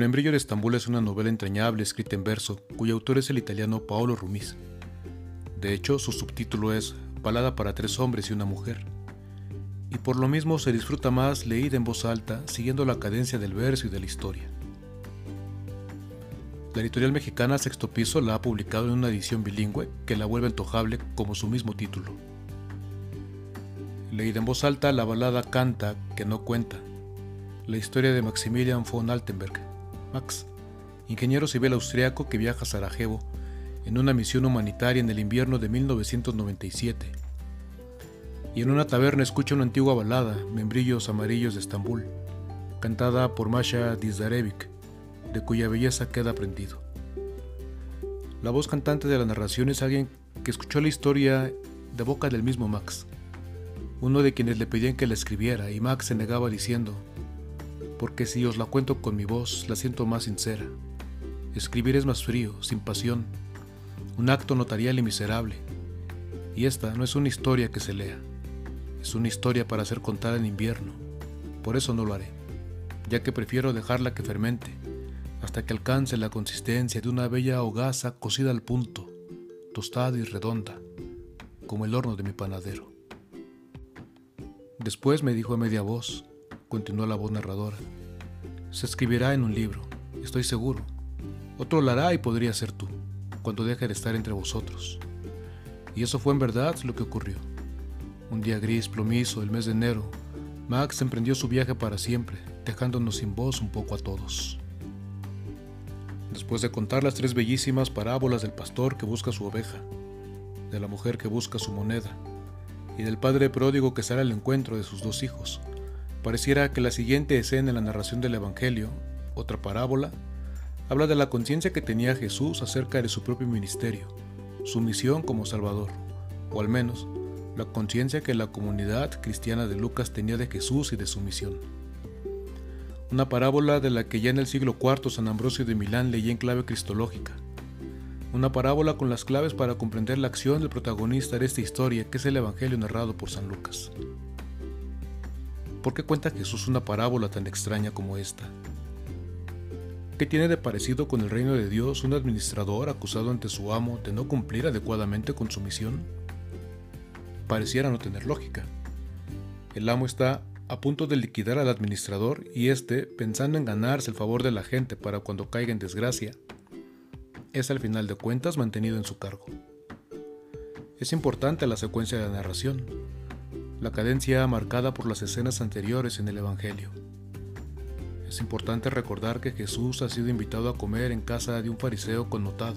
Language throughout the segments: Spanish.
membrillo de Estambul es una novela entrañable escrita en verso, cuyo autor es el italiano Paolo Rumis. De hecho, su subtítulo es Balada para tres hombres y una mujer. Y por lo mismo se disfruta más leída en voz alta, siguiendo la cadencia del verso y de la historia. La editorial mexicana Sexto Piso la ha publicado en una edición bilingüe que la vuelve antojable como su mismo título. Leída en voz alta, la balada canta que no cuenta. La historia de Maximilian von Altenberg, Max, ingeniero civil austriaco que viaja a Sarajevo en una misión humanitaria en el invierno de 1997. Y en una taberna escucha una antigua balada, Membrillos Amarillos de Estambul, cantada por Masha Dizarevic, de cuya belleza queda aprendido. La voz cantante de la narración es alguien que escuchó la historia de boca del mismo Max, uno de quienes le pedían que la escribiera y Max se negaba diciendo, porque si os la cuento con mi voz, la siento más sincera. Escribir es más frío, sin pasión, un acto notarial y miserable. Y esta no es una historia que se lea, es una historia para ser contada en invierno. Por eso no lo haré, ya que prefiero dejarla que fermente, hasta que alcance la consistencia de una bella hogaza cocida al punto, tostada y redonda, como el horno de mi panadero. Después me dijo a media voz, continuó la voz narradora, se escribirá en un libro, estoy seguro. Otro lo hará y podría ser tú, cuando deje de estar entre vosotros. Y eso fue en verdad lo que ocurrió. Un día gris, plomizo, el mes de enero, Max emprendió su viaje para siempre, dejándonos sin voz un poco a todos. Después de contar las tres bellísimas parábolas del pastor que busca su oveja, de la mujer que busca su moneda y del padre pródigo que sale al encuentro de sus dos hijos, pareciera que la siguiente escena en la narración del Evangelio, otra parábola, habla de la conciencia que tenía Jesús acerca de su propio ministerio, su misión como Salvador, o al menos la conciencia que la comunidad cristiana de Lucas tenía de Jesús y de su misión una parábola de la que ya en el siglo IV San Ambrosio de Milán leía en clave cristológica. Una parábola con las claves para comprender la acción del protagonista de esta historia, que es el Evangelio narrado por San Lucas. ¿Por qué cuenta Jesús una parábola tan extraña como esta? ¿Qué tiene de parecido con el reino de Dios un administrador acusado ante su amo de no cumplir adecuadamente con su misión? Pareciera no tener lógica. El amo está a punto de liquidar al administrador y éste, pensando en ganarse el favor de la gente para cuando caiga en desgracia, es al final de cuentas mantenido en su cargo. Es importante la secuencia de la narración, la cadencia marcada por las escenas anteriores en el Evangelio. Es importante recordar que Jesús ha sido invitado a comer en casa de un fariseo connotado,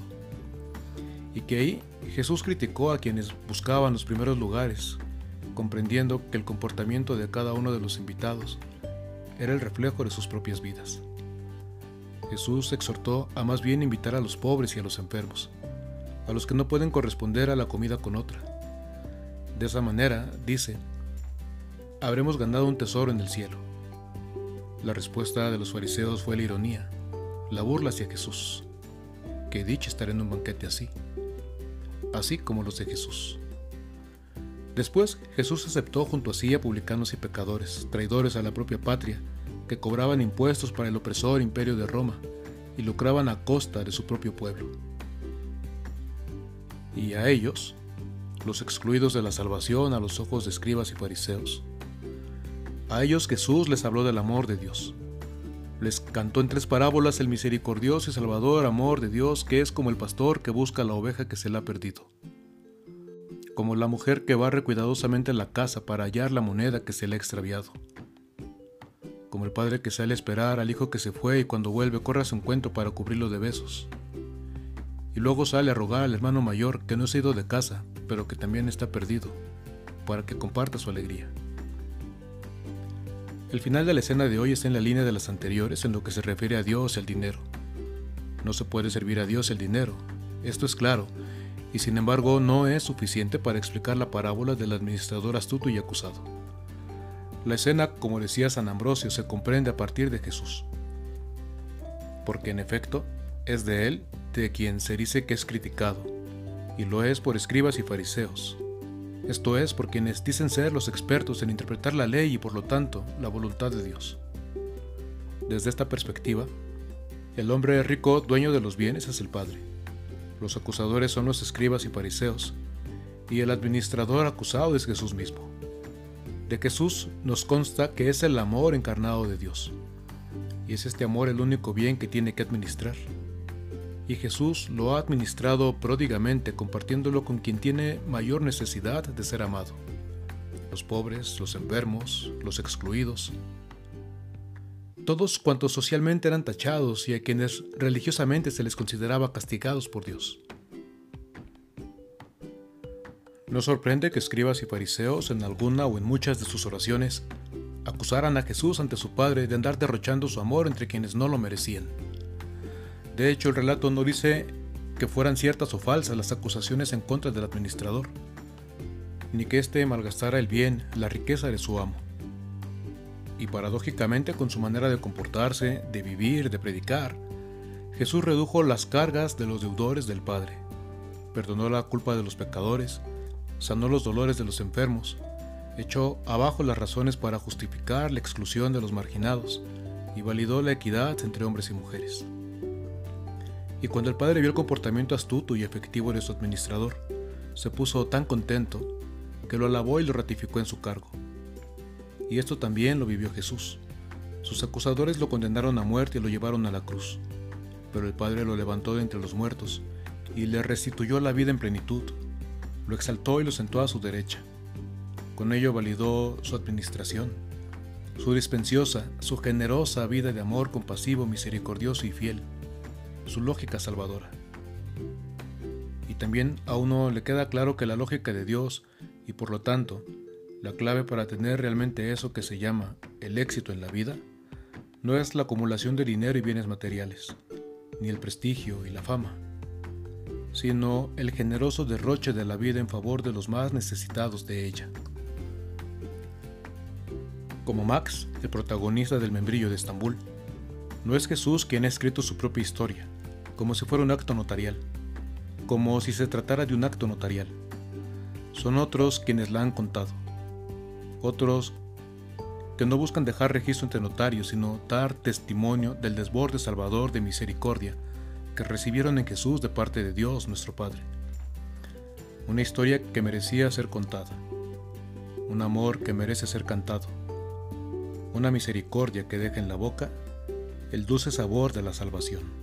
y que ahí Jesús criticó a quienes buscaban los primeros lugares, comprendiendo que el comportamiento de cada uno de los invitados era el reflejo de sus propias vidas. Jesús exhortó a más bien invitar a los pobres y a los enfermos, a los que no pueden corresponder a la comida con otra. De esa manera, dice, habremos ganado un tesoro en el cielo. La respuesta de los fariseos fue la ironía, la burla hacia Jesús. Que dicha estar en un banquete así, así como los de Jesús. Después Jesús aceptó junto a sí a publicanos y pecadores, traidores a la propia patria, que cobraban impuestos para el opresor imperio de Roma y lucraban a costa de su propio pueblo. Y a ellos, los excluidos de la salvación a los ojos de escribas y fariseos. A ellos Jesús les habló del amor de Dios. Les cantó en tres parábolas el misericordioso y salvador amor de Dios que es como el pastor que busca la oveja que se le ha perdido como la mujer que barre cuidadosamente la casa para hallar la moneda que se le ha extraviado, como el padre que sale a esperar al hijo que se fue y cuando vuelve corre a su encuentro para cubrirlo de besos, y luego sale a rogar al hermano mayor que no se ha ido de casa, pero que también está perdido, para que comparta su alegría. El final de la escena de hoy está en la línea de las anteriores en lo que se refiere a Dios al dinero. No se puede servir a Dios el dinero, esto es claro, y sin embargo no es suficiente para explicar la parábola del administrador astuto y acusado. La escena, como decía San Ambrosio, se comprende a partir de Jesús, porque en efecto es de él de quien se dice que es criticado, y lo es por escribas y fariseos, esto es por quienes dicen ser los expertos en interpretar la ley y por lo tanto la voluntad de Dios. Desde esta perspectiva, El hombre rico, dueño de los bienes, es el Padre. Los acusadores son los escribas y fariseos, y el administrador acusado es Jesús mismo. De Jesús nos consta que es el amor encarnado de Dios, y es este amor el único bien que tiene que administrar. Y Jesús lo ha administrado pródigamente compartiéndolo con quien tiene mayor necesidad de ser amado, los pobres, los enfermos, los excluidos, todos cuantos socialmente eran tachados y a quienes religiosamente se les consideraba castigados por Dios. No sorprende que escribas y fariseos en alguna o en muchas de sus oraciones acusaran a Jesús ante su Padre de andar derrochando su amor entre quienes no lo merecían. De hecho, el relato no dice que fueran ciertas o falsas las acusaciones en contra del administrador, ni que éste malgastara el bien, la riqueza de su amo y paradójicamente con su manera de comportarse, de vivir, de predicar, Jesús redujo las cargas de los deudores del Padre, perdonó la culpa de los pecadores, sanó los dolores de los enfermos, echó abajo las razones para justificar la exclusión de los marginados y validó la equidad entre hombres y mujeres. Y cuando el padre vio el comportamiento astuto y efectivo de su administrador, se puso tan contento que lo alabó y lo ratificó en su cargo y esto también lo vivió Jesús. Sus acusadores lo condenaron a muerte y lo llevaron a la cruz, pero el Padre lo levantó de entre los muertos y le restituyó la vida en plenitud, lo exaltó y lo sentó a su derecha. Con ello validó su administración, su dispensiosa, su generosa vida de amor compasivo, misericordioso y fiel, su lógica salvadora. Y también a uno le queda claro que la lógica de Dios, y por lo tanto la clave para tener realmente eso que se llama el éxito en la vida no es la acumulación de dinero y bienes materiales, ni el prestigio y la fama, sino el generoso derroche de la vida en favor de los más necesitados de ella. Como Max, el protagonista del membrillo de Estambul, no es Jesús quien ha escrito su propia historia, como si fuera un acto notarial, como si se tratara de un acto notarial. Son otros quienes la han contado otros que no buscan dejar registro entre notarios, sino dar testimonio del desborde salvador de misericordia que recibieron en Jesús de parte de Dios nuestro Padre. Una historia que merecía ser contada, un amor que merece ser cantado, una misericordia que deja en la boca el dulce sabor de la salvación.